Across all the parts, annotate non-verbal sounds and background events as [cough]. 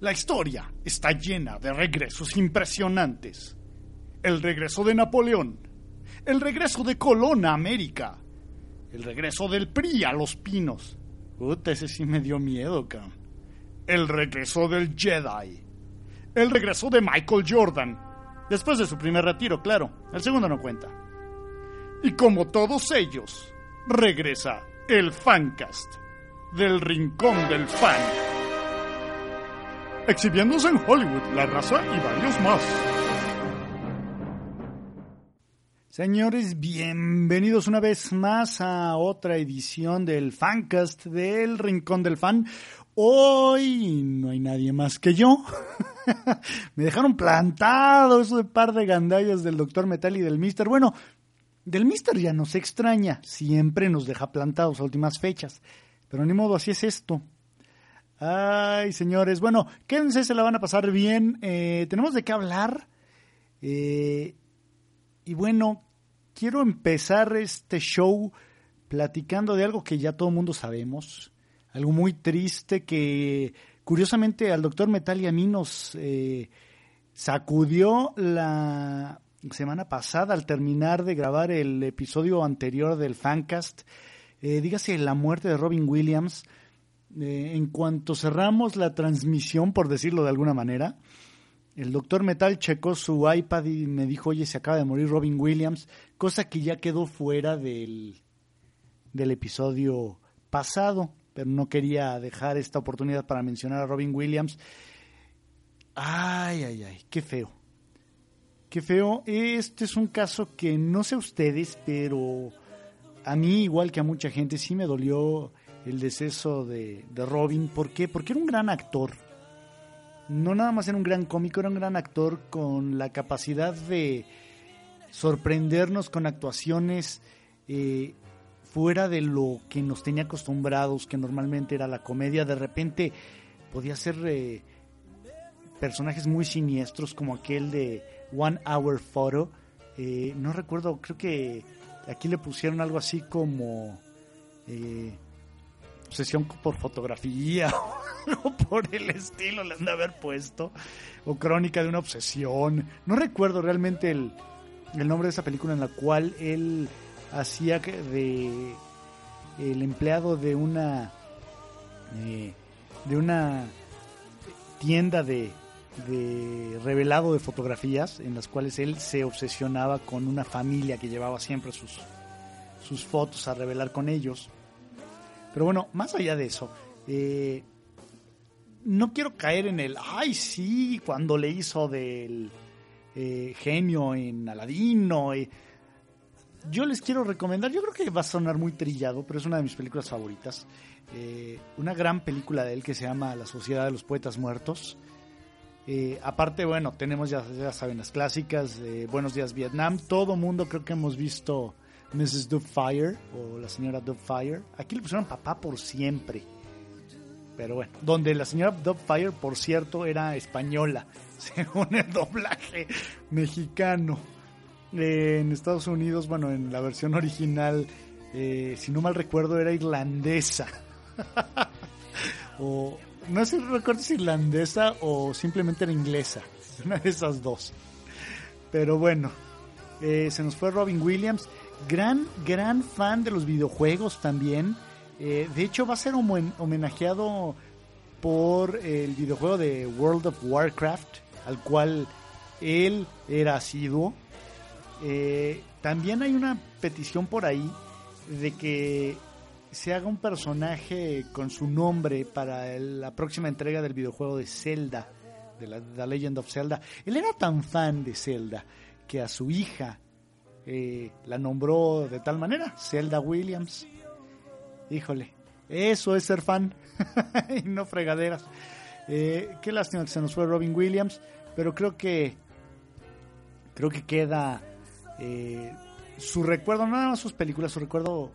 La historia está llena de regresos impresionantes. El regreso de Napoleón, el regreso de Colón a América, el regreso del PRI a Los Pinos. Puta, ese sí me dio miedo, cabrón. El regreso del Jedi. El regreso de Michael Jordan. Después de su primer retiro, claro. El segundo no cuenta. Y como todos ellos, regresa el Fancast del Rincón del Fan. Exhibiéndose en Hollywood, La Raza y varios más. Señores, bienvenidos una vez más a otra edición del Fancast del Rincón del Fan. Hoy no hay nadie más que yo. [laughs] Me dejaron plantado eso de par de gandallas del Doctor Metal y del Mister. Bueno, del Mister ya nos extraña, siempre nos deja plantados a últimas fechas. Pero ni modo, así es esto. Ay, señores, bueno, quédense, se la van a pasar bien. Eh, tenemos de qué hablar. Eh, y bueno, quiero empezar este show platicando de algo que ya todo el mundo sabemos. Algo muy triste que curiosamente al doctor Metal y a mí nos eh, sacudió la semana pasada al terminar de grabar el episodio anterior del Fancast eh, dígase la muerte de Robin Williams, eh, en cuanto cerramos la transmisión, por decirlo de alguna manera, el doctor Metal checó su iPad y me dijo, oye, se acaba de morir Robin Williams, cosa que ya quedó fuera del, del episodio pasado, pero no quería dejar esta oportunidad para mencionar a Robin Williams. Ay, ay, ay, qué feo. Qué feo. Este es un caso que no sé ustedes, pero a mí, igual que a mucha gente, sí me dolió el deceso de, Robin. ¿Por qué? Porque era un gran actor. No nada más era un gran cómico, era un gran actor con la capacidad de sorprendernos con actuaciones eh, fuera de lo que nos tenía acostumbrados, que normalmente era la comedia. De repente podía ser eh, personajes muy siniestros como aquel de One Hour Photo. Eh, no recuerdo, creo que Aquí le pusieron algo así como eh, obsesión por fotografía [laughs] o por el estilo le han de haber puesto. O crónica de una obsesión. No recuerdo realmente el, nombre de esa película en la cual él hacía de el empleado de una eh, de una tienda de de revelado de fotografías en las cuales él se obsesionaba con una familia que llevaba siempre sus, sus fotos a revelar con ellos. Pero bueno, más allá de eso, eh, no quiero caer en el, ay sí, cuando le hizo del eh, genio en Aladino. Eh". yo les quiero recomendar, yo creo que va a sonar muy trillado, pero es una de mis películas favoritas. una gran película de él que se llama La Sociedad de los Poetas Muertos. Aparte, bueno, tenemos ya, saben las clásicas Buenos Días Vietnam. Todo mundo creo que hemos visto Mrs. Fire o la señora Fire. Aquí le pusieron papá por siempre. Pero bueno, donde la señora Fire, por cierto, era española, [laughs] según el doblaje mexicano. En Estados Unidos, bueno, en la versión original, eh, si no mal recuerdo, era irlandesa. [laughs] o no sé recuerdo si irlandesa o simplemente era inglesa. [laughs] Una de esas dos. Pero bueno, eh, se nos fue Robin Williams. Gran, gran fan de los videojuegos también. Eh, de hecho, va a ser homenajeado por el videojuego de World of Warcraft, al cual él era asiduo. Eh, también hay una petición por ahí de que se haga un personaje con su nombre para la próxima entrega del videojuego de Zelda, de la The Legend of Zelda. Él era tan fan de Zelda que a su hija eh, la nombró de tal manera, Zelda Williams. Híjole, eso es ser fan [laughs] y no fregaderas. Eh, qué lástima que se nos fue Robin Williams, pero creo que creo que queda eh, su recuerdo, nada más sus películas, su recuerdo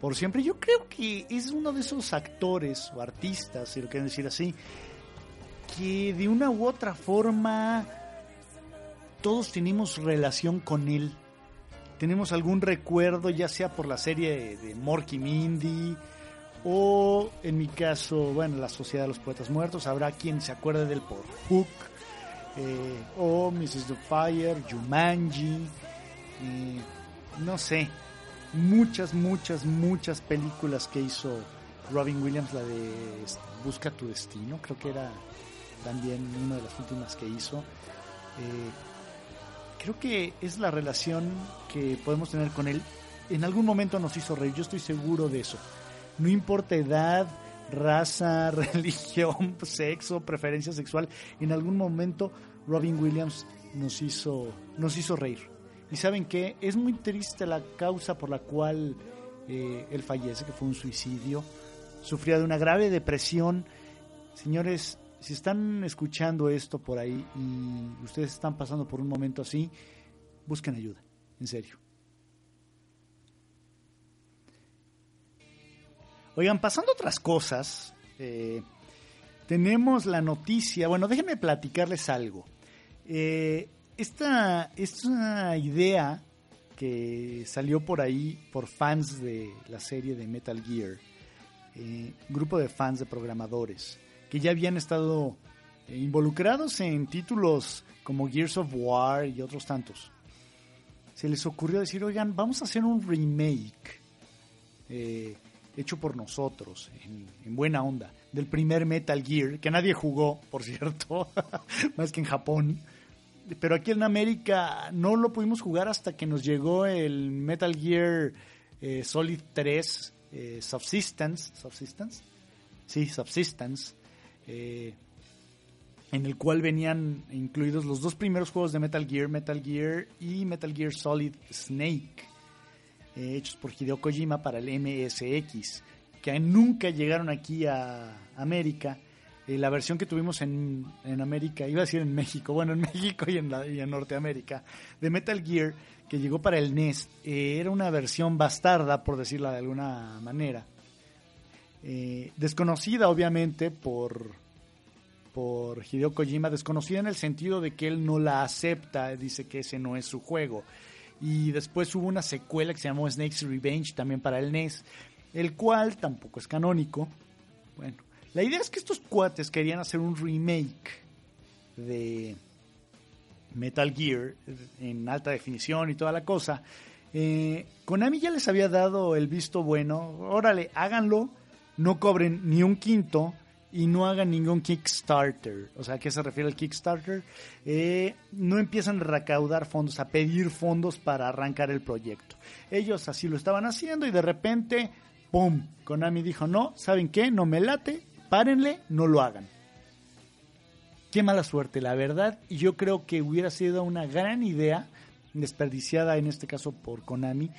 por siempre. Yo creo que es uno de esos actores o artistas, si lo quieren decir así, que de una u otra forma todos tenemos relación con él. Tenemos algún recuerdo, ya sea por la serie de Morky Mindy o en mi caso, bueno, la Sociedad de los Poetas Muertos, habrá quien se acuerde del por Hook, eh, o Mrs. The Fire, Jumanji, eh, no sé, muchas, muchas, muchas películas que hizo Robin Williams, la de Busca tu Destino, creo que era también una de las últimas que hizo. Eh, creo que es la relación que podemos tener con él. En algún momento nos hizo reír, yo estoy seguro de eso. No importa edad, raza, [laughs] religión, sexo, preferencia sexual, en algún momento Robin Williams nos hizo, nos hizo reír. Y saben que es muy triste la causa por la cual eh, él fallece, que fue un suicidio. Sufría de una grave depresión. Señores, si están escuchando esto por ahí y ustedes están pasando por un momento así, busquen ayuda, en serio. Oigan, pasando otras cosas, eh, tenemos la noticia, bueno, déjenme platicarles algo. Eh, esta, esta idea que salió por ahí por fans de la serie de Metal Gear, eh, grupo de fans de programadores, que ya habían estado eh, involucrados en títulos como Gears of War y otros tantos. Se les ocurrió decir, oigan, vamos a hacer un remake eh, hecho por nosotros, en, buena onda, del primer Metal Gear, que nadie jugó, por [laughs] cierto, [laughs] más que en Japón. Pero aquí en América no lo pudimos jugar hasta que nos llegó el Metal Gear eh, Solid 3 Subsistence. ¿Subsistence? Sí, Subsistence eh, en el cual venían incluidos los dos primeros juegos de Metal Gear, Metal Gear y Metal Gear Solid Snake, eh, hechos por Hideo Kojima para el MSX, que nunca llegaron aquí a América. Eh, la versión que tuvimos en, América, iba a decir en México, [laughs] bueno, en México y en, y en Norteamérica, de Metal Gear, que llegó para el NES, era una versión bastarda, por decirla de alguna manera eh, desconocida obviamente por, por Hideo Kojima, desconocida en el sentido de que él no la acepta, dice que ese no es su juego. Y después hubo una secuela que se llamó Snake's Revenge también para el NES, el cual tampoco es canónico. Bueno, la idea es que estos cuates querían hacer un remake de Metal Gear en alta definición y toda la cosa. Eh, Konami ya les había dado el visto bueno, órale, háganlo no cobren ni un quinto y no hagan ningún Kickstarter. O sea, ¿a qué se refiere el Kickstarter? Eh, no empiezan a recaudar fondos, a pedir fondos para arrancar el proyecto. Ellos así lo estaban haciendo y de repente, ¡pum! Konami dijo, no, ¿saben qué? No me late, párenle, no lo hagan. Qué mala suerte, la verdad. Y yo creo que hubiera sido una gran idea, desperdiciada en este caso por Konami,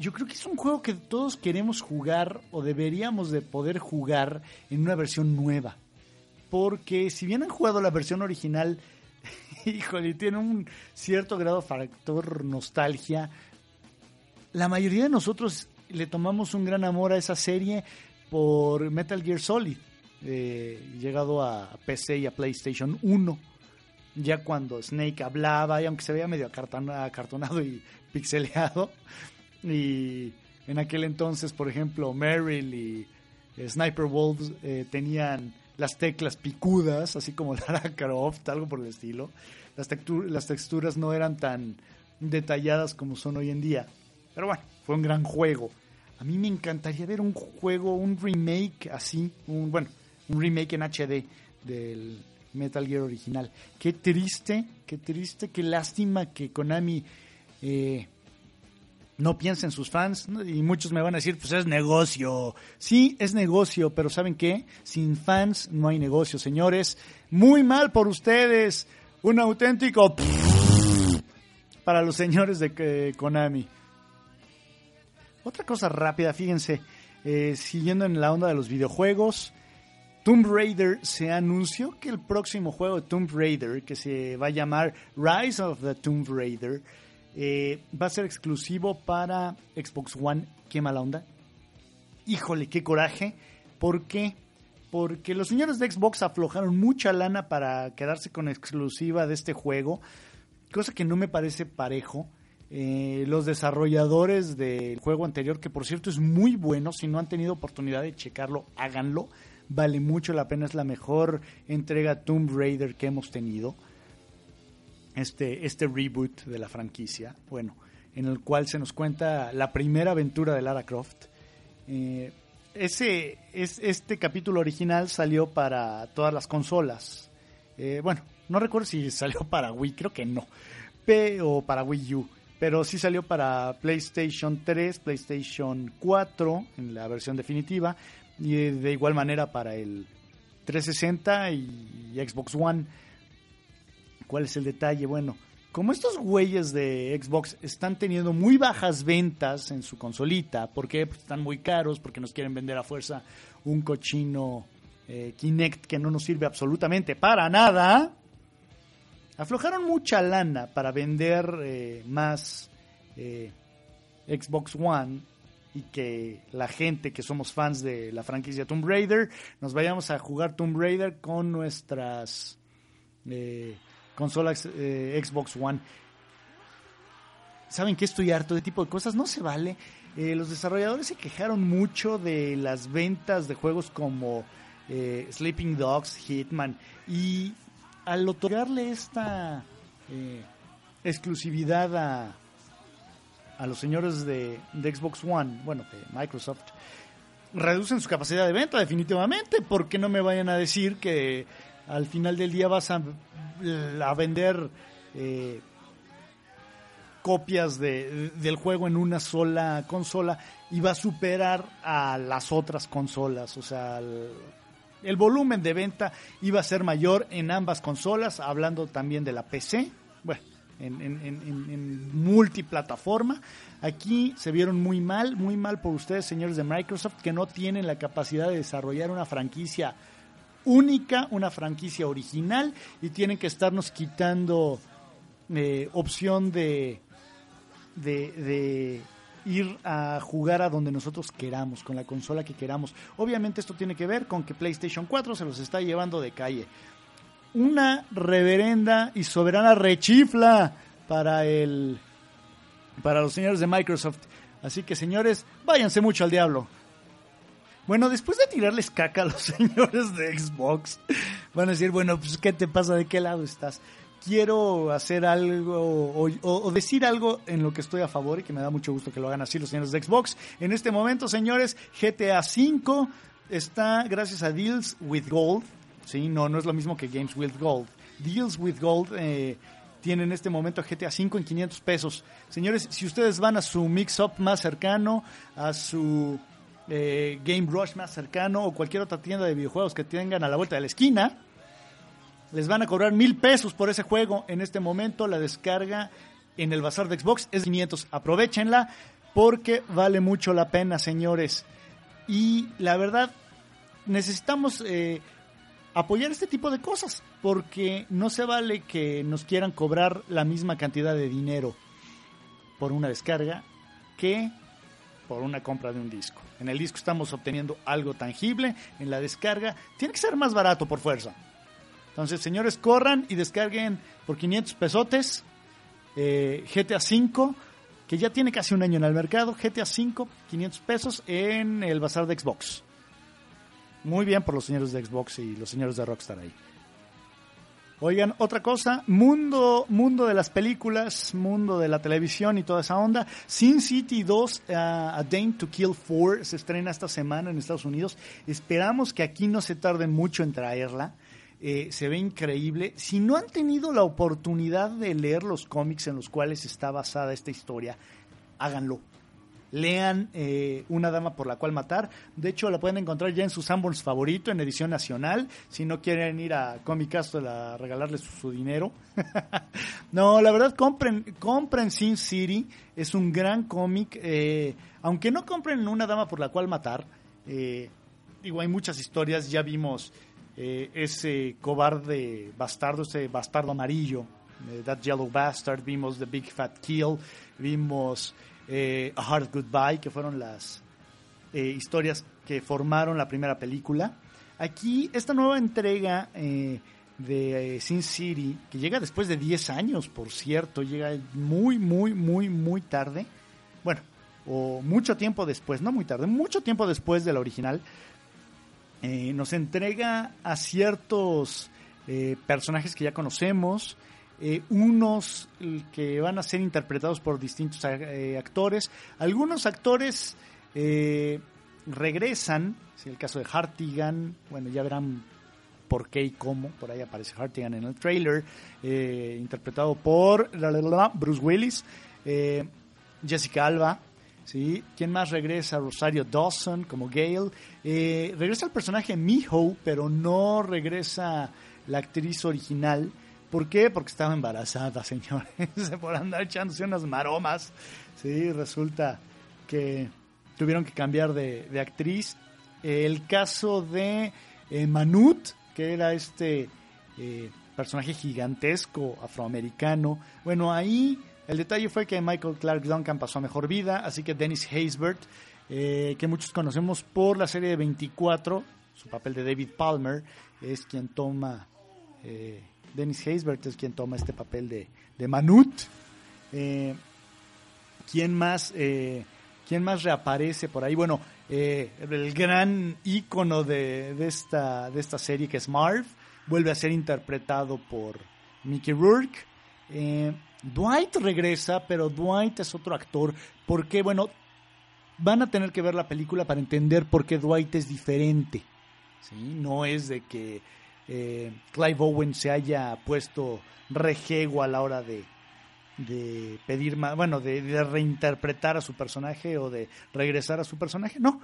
yo creo que es un juego que todos queremos jugar o deberíamos de poder jugar en una versión nueva. Porque si bien han jugado la versión original, [laughs] híjole, tiene un cierto grado de factor nostalgia, la mayoría de nosotros le tomamos un gran amor a esa serie por Metal Gear Solid, eh, llegado a PC y a PlayStation 1. Ya cuando Snake hablaba, y aunque se veía medio acartonado y [laughs] pixeleado, y en aquel entonces, por ejemplo, Meryl y eh, Sniper Wolves eh, tenían las teclas picudas, así como [laughs] Lara Croft, algo por el estilo. Las, las texturas no eran tan detalladas como son hoy en día. Pero bueno, fue un gran juego. A mí me encantaría ver un juego, un remake así, un, bueno, un remake en HD del Metal Gear original. Qué triste, qué triste, qué lástima que Konami eh, no piensa en sus fans y muchos me van a decir, pues es negocio. Sí, es negocio, pero ¿saben qué? Sin fans no hay negocio, señores. Muy mal por ustedes. Un auténtico [laughs] para los señores de Konami. Otra cosa rápida, fíjense, eh, siguiendo en la onda de los videojuegos, Tomb Raider se anunció que el próximo juego de Tomb Raider, que se va a llamar Rise of the Tomb Raider, eh, va a ser exclusivo para Xbox One. Qué mala onda. Híjole, qué coraje. ¿Por qué? Porque los señores de Xbox aflojaron mucha lana para quedarse con exclusiva de este juego. Cosa que no me parece parejo. Eh, los desarrolladores del juego anterior, que por cierto es muy bueno, si no han tenido oportunidad de checarlo, háganlo. Vale mucho la pena, es la mejor entrega Tomb Raider que hemos tenido. Este, este reboot de la franquicia, bueno, en el cual se nos cuenta la primera aventura de Lara Croft. Eh, ese, es, este capítulo original salió para todas las consolas. Eh, bueno, no recuerdo si [laughs] salió para Wii, creo que no. O para Wii U pero sí salió para PlayStation 3, PlayStation 4 en la versión definitiva y de igual manera para el 360 y Xbox One. ¿Cuál es el detalle? Bueno, como estos güeyes de Xbox están teniendo muy bajas ventas en su consolita, porque pues, están muy caros, porque nos quieren vender a fuerza un cochino eh, Kinect que no nos sirve absolutamente para nada, aflojaron mucha lana para vender eh, más eh, Xbox One y que la gente que somos fans de la franquicia Tomb Raider nos vayamos a jugar Tomb Raider con nuestras eh, consolas Xbox One. ¿Saben que estoy harto de tipo de cosas? No se vale. los desarrolladores se quejaron mucho de las ventas de juegos como Sleeping Dogs, Hitman y al otorgarle esta eh, exclusividad a, a los señores de, Xbox One, bueno, de Microsoft, reducen su capacidad de venta definitivamente, porque no me vayan a decir que al final del día vas a, vender eh, copias de, del juego en una sola consola y va a superar a las otras consolas, o sea, el volumen de venta iba a ser mayor en ambas consolas, hablando también de la PC, bueno, en, multiplataforma. Aquí se vieron muy mal, muy mal por ustedes, señores de Microsoft, que no tienen la capacidad de desarrollar una franquicia única, una franquicia original, y tienen que estarnos quitando eh, opción de, de ir a jugar a donde nosotros queramos, con la consola que queramos. Obviamente esto tiene que ver con que PlayStation 4 se los está llevando de calle. Una reverenda y soberana rechifla para el para los señores de Microsoft. Así que señores, váyanse mucho al diablo. Bueno, después de tirarles caca a los [laughs] señores de Xbox, van a decir, bueno, pues ¿qué te pasa? ¿De qué lado estás? quiero hacer algo o, decir algo en lo que estoy a favor y que me da mucho gusto que lo hagan así los señores de Xbox. En este momento, señores, GTA V está gracias a Deals with Gold. Sí, no, no es lo mismo que Games with Gold. Deals with Gold eh, tiene en este momento GTA V en 500 pesos. Señores, si ustedes van a su mix-up más cercano, a su eh, Game Rush más cercano o cualquier otra tienda de videojuegos que tengan a la vuelta de la esquina, les van a cobrar mil pesos por ese juego. En este momento la descarga en el bazar de Xbox es 500. Aprovechenla porque vale mucho la pena, señores. Y la verdad, necesitamos eh, apoyar este tipo de cosas porque no se vale que nos quieran cobrar la misma cantidad de dinero por una descarga que por una compra de un disco. En el disco estamos obteniendo algo tangible, en la descarga tiene que ser más barato por fuerza. Entonces, señores, corran y descarguen por 500 pesotes eh, GTA V, que ya tiene casi un año en el mercado. GTA V, 500 pesos en el bazar de Xbox. Muy bien por los señores de Xbox y los señores de Rockstar ahí. Oigan, otra cosa, mundo, mundo de las películas, mundo de la televisión y toda esa onda. Sin City 2, uh, A Dame to Kill 4, se estrena esta semana en Estados Unidos. Esperamos que aquí no se tarden mucho en traerla. Eh, se ve increíble. Si no han tenido la oportunidad de leer los cómics en los cuales está basada esta historia, háganlo. Lean eh, Una Dama por la cual matar. De hecho, la pueden encontrar ya en su Sanborns favorito, en edición nacional. Si no quieren ir a Comic Castle a regalarles su, dinero. [laughs] no, la verdad, compren, compren Sin City. Es un gran cómic. Eh, aunque no compren Una Dama por la cual matar. digo, hay muchas historias. Ya vimos eh, ese cobarde bastardo, ese bastardo amarillo, eh, That Yellow Bastard, vimos The Big Fat Kill, vimos eh, A Hard Goodbye, que fueron las historias que formaron la primera película. Aquí, esta nueva entrega de eh, Sin City, que llega después de 10 años, por cierto, llega muy, muy, muy, muy tarde. Bueno, o mucho tiempo después, no muy tarde, mucho tiempo después de la original, eh, nos entrega a ciertos eh, personajes que ya conocemos, unos que van a ser interpretados por distintos actores, algunos actores regresan, si el caso de Hartigan, bueno, ya verán por qué y cómo. Por ahí aparece Hartigan en el trailer, eh, interpretado por Bruce Willis, eh, Jessica Alba. ¿sí? ¿Quién más regresa? Rosario Dawson como Gail. Eh, regresa el personaje Miho, pero no regresa la actriz original. ¿Por qué? Porque estaba embarazada, [laughs] señores. por andar echándose unas maromas. Sí, resulta que tuvieron que cambiar de, de actriz. El caso de Manut, que era este eh, personaje gigantesco afroamericano. Bueno, ahí el detalle fue que Michael Clark Duncan pasó a mejor vida, así que Dennis Haysbert, eh, que muchos conocemos por la serie de 24, su papel de David Palmer, es quien toma, eh, Dennis Haysbert es quien toma este papel de, de Manut. ¿Quién más? ¿Quién más reaparece por ahí? Bueno, eh, el gran ícono de, esta, de esta serie que es Marv, vuelve a ser interpretado por Mickey Rourke. Eh, Dwight regresa, pero Dwight es otro actor. Porque, bueno, van a tener que ver la película para entender por qué Dwight es diferente. ¿sí? No es de que eh, Clive Owen se haya puesto rejego a la hora de, de pedir más, bueno, de, reinterpretar a su personaje o de regresar a su personaje. No,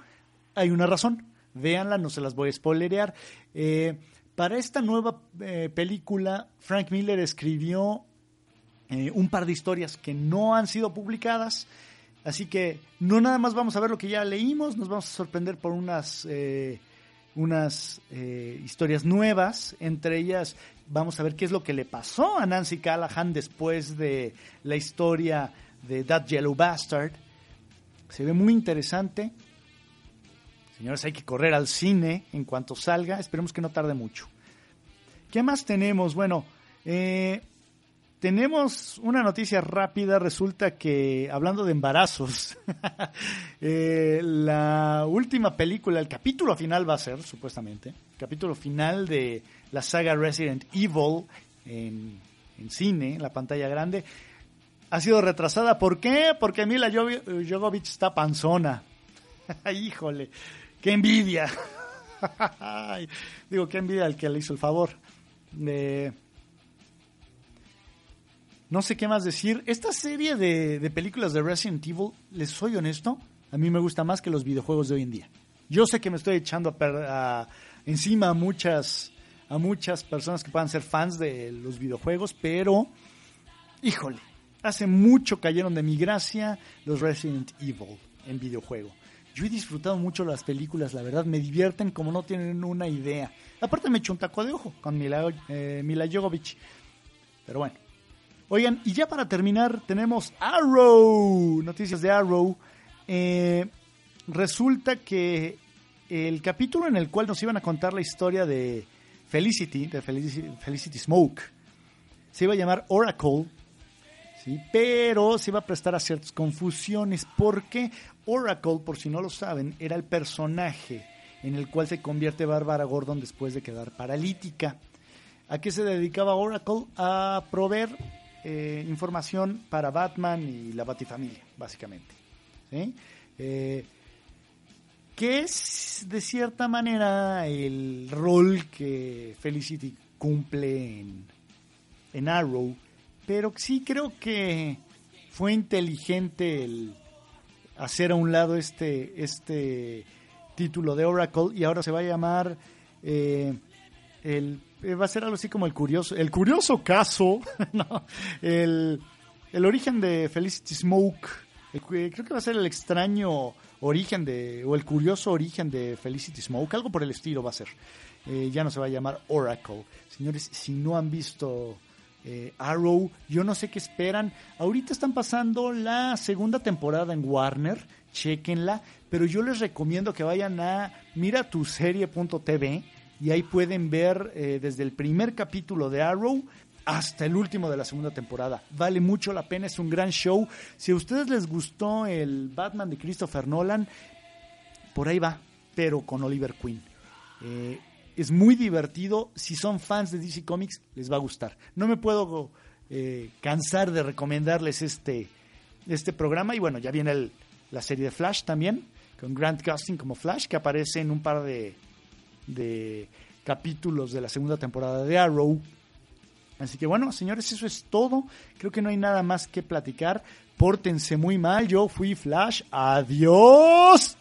hay una razón. Véanla, no se las voy a spoilerear. Eh, para esta nueva eh, película, Frank Miller escribió eh, un par de historias que no han sido publicadas. Así que no nada más vamos a ver lo que ya leímos, nos vamos a sorprender por unas unas eh, historias nuevas, entre ellas vamos a ver qué es lo que le pasó a Nancy Callahan después de la historia de That Yellow Bastard. Se ve muy interesante. Señores, hay que correr al cine en cuanto salga. Esperemos que no tarde mucho. ¿Qué más tenemos? Bueno, eh, tenemos una noticia rápida, resulta que, hablando de embarazos, [laughs] eh, la última película, el capítulo final va a ser, supuestamente, el capítulo final de la saga Resident Evil en, cine, en la pantalla grande, ha sido retrasada. ¿Por qué? Porque Mila Jovovich está panzona. [laughs] Híjole, qué envidia. [laughs] Digo, qué envidia el que le hizo el favor. de no sé qué más decir. Esta serie de, películas de Resident Evil, les soy honesto, a mí me gusta más que los videojuegos de hoy en día. Yo sé que me estoy echando a, encima a muchas, a muchas personas que puedan ser fans de los videojuegos, pero, híjole, hace mucho cayeron de mi gracia los Resident Evil en videojuego. Yo he disfrutado mucho las películas, la verdad, me divierten como no tienen una idea. Aparte me echo un taco de ojo con Mila, eh, Mila Jovovich. Pero bueno, Oigan, y ya para terminar, tenemos Arrow, noticias de Arrow. Eh, resulta que el capítulo en el cual nos iban a contar la historia de Felicity, de Felicity, Smoke, se iba a llamar Oracle, ¿sí? pero se iba a prestar a ciertas confusiones, porque Oracle, por si no lo saben, era el personaje en el cual se convierte Bárbara Gordon después de quedar paralítica. ¿A qué se dedicaba Oracle? A proveer eh, información para Batman y la Batifamilia, básicamente. ¿sí? Eh, que es de cierta manera el rol que Felicity cumple en, en Arrow, pero sí creo que fue inteligente el hacer a un lado este, este título de Oracle y ahora se va a llamar eh, el eh, va a ser algo así como el curioso, el curioso caso, [laughs] el, origen de Felicity Smoke. Eh, creo que va a ser el extraño origen de, o el curioso origen de Felicity Smoke, algo por el estilo va a ser. Eh, ya no se va a llamar Oracle. Señores, si no han visto Arrow, yo no sé qué esperan. Ahorita están pasando la segunda temporada en Warner, chequenla, pero yo les recomiendo que vayan a miratuserie.tv y ahí pueden ver eh, desde el primer capítulo de Arrow hasta el último de la segunda temporada. Vale mucho la pena, es un gran show. Si a ustedes les gustó el Batman de Christopher Nolan, por ahí va, pero con Oliver Queen. Eh, es muy divertido. Si son fans de DC Comics, les va a gustar. No me puedo eh, cansar de recomendarles este, este programa. Y bueno, ya viene la serie de Flash también, con Grant Gustin como Flash, que aparece en un par de, de capítulos de la segunda temporada de Arrow. Así que bueno, señores, eso es todo. Creo que no hay nada más que platicar. Pórtense muy mal. Yo fui Flash. Adiós.